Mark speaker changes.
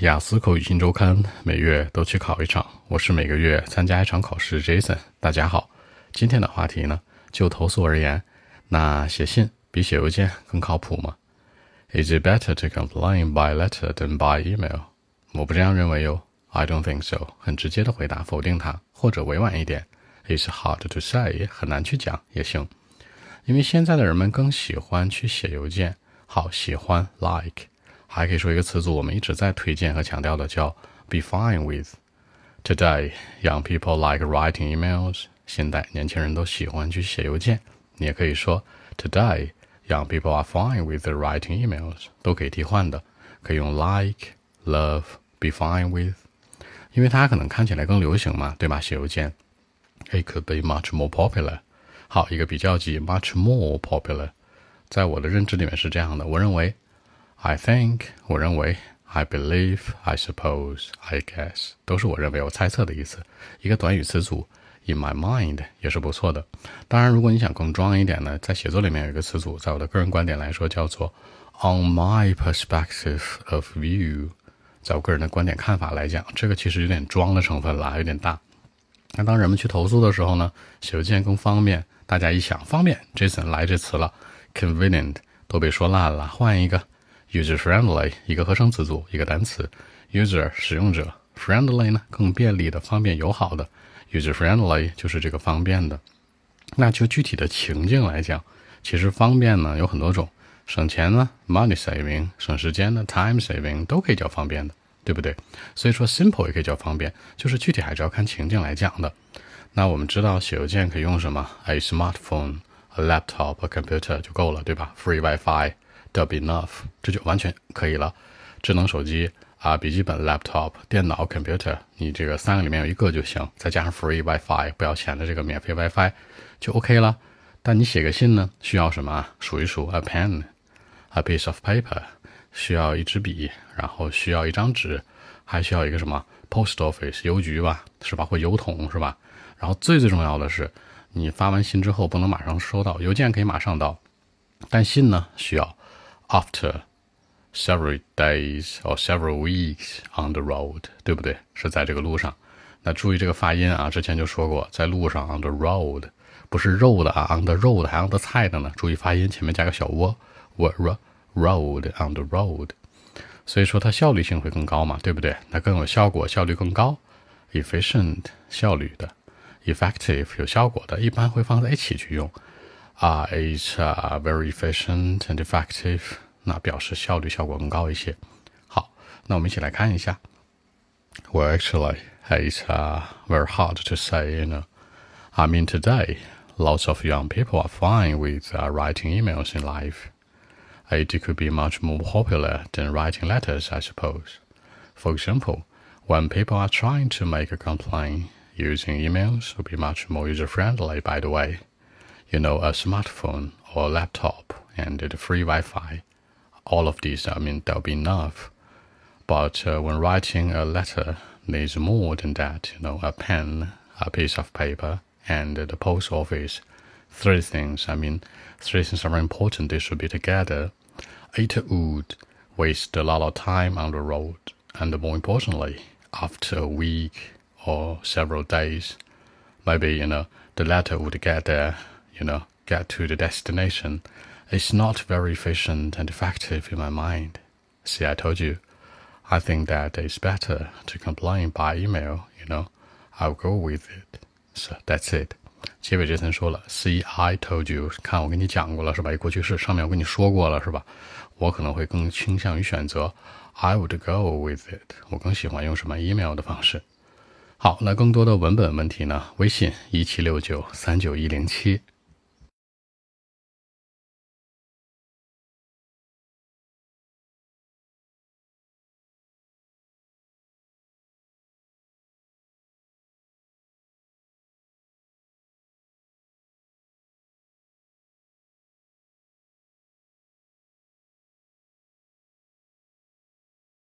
Speaker 1: 雅思口语新周刊每月都去考一场，我是每个月参加一场考试。Jason，大家好。今天的话题呢，就投诉而言，那写信比写邮件更靠谱吗？Is it better to complain by letter than by email？我不这样认为哟。I don't think so。很直接的回答，否定它，或者委婉一点，It's hard to say，很难去讲也行。因为现在的人们更喜欢去写邮件，好喜欢 like。还可以说一个词组，我们一直在推荐和强调的，叫 be fine with。Today, young people like writing emails。现代年轻人都喜欢去写邮件。你也可以说 Today, young people are fine with writing emails。都可以替换的，可以用 like、love、be fine with，因为它可能看起来更流行嘛，对吧？写邮件，it could be much more popular。好，一个比较级，much more popular，在我的认知里面是这样的，我认为。I think，我认为；I believe，I suppose，I guess，都是我认为、我猜测的意思。一个短语词组，in my mind 也是不错的。当然，如果你想更装一点呢，在写作里面有一个词组，在我的个人观点来说叫做 on my perspective of view，在我个人的观点看法来讲，这个其实有点装的成分了，有点大。那当人们去投诉的时候呢，写邮件更方便。大家一想方便，Jason 来这词了，convenient 都被说烂了，换一个。User friendly 一个合成词组，一个单词。User 使用者，friendly 呢更便利的、方便友好的。User friendly 就是这个方便的。那就具体的情境来讲，其实方便呢有很多种，省钱呢，money saving，省时间呢，time saving 都可以叫方便的，对不对？所以说 simple 也可以叫方便，就是具体还是要看情境来讲的。那我们知道写邮件可以用什么？A smartphone，a laptop，a computer 就够了，对吧？Free WiFi。That'll be enough，这就完全可以了。智能手机啊，笔记本 laptop，电脑 computer，你这个三个里面有一个就行，再加上 free WiFi，不要钱的这个免费 WiFi 就 OK 了。但你写个信呢，需要什么？数一数，a pen，a piece of paper，需要一支笔，然后需要一张纸，还需要一个什么？post office，邮局吧，是吧？或邮筒是吧？然后最最重要的是，你发完信之后不能马上收到，邮件可以马上到，但信呢需要。After several days or several weeks on the road，对不对？是在这个路上。那注意这个发音啊，之前就说过，在路上 on the road，不是肉的啊，on the road 还 on the 菜的呢。注意发音，前面加个小窝，road road on the road。所以说它效率性会更高嘛，对不对？那更有效果，效率更高，efficient 效率的，effective 有效果的，一般会放在一起去用。啊，it's very efficient and effective。那表示效率效果更高一些。好，那我们一起来看一下。Well, actually, it's uh, very hard to say. You know, I mean, today, lots of young people are fine with uh, writing emails in life. It could be much more popular than writing letters, I suppose. For example, when people are trying to make a complaint, using emails would be much more user friendly, by the way you know, a smartphone or a laptop and the free Wi-Fi. all of these, I mean, that'll be enough. But uh, when writing a letter, there's more than that. You know, a pen, a piece of paper, and the post office. Three things. I mean, three things are important. They should be together. It would waste a lot of time on the road, and more importantly, after a week or several days, maybe you know the letter would get there you know, get to the destination, it's not very efficient and effective in my mind. See, I told you, I think that it's better to complain by email, you know, I'll go with it. So that's it. 结尾这层说了，See, I told you，看我跟你讲过了是吧？过去式上面我跟你说过了是吧？我可能会更倾向于选择 I would go with it。我更喜欢用什么 email 的方式。好，那更多的文本问题呢？微信一七六九三九一零七。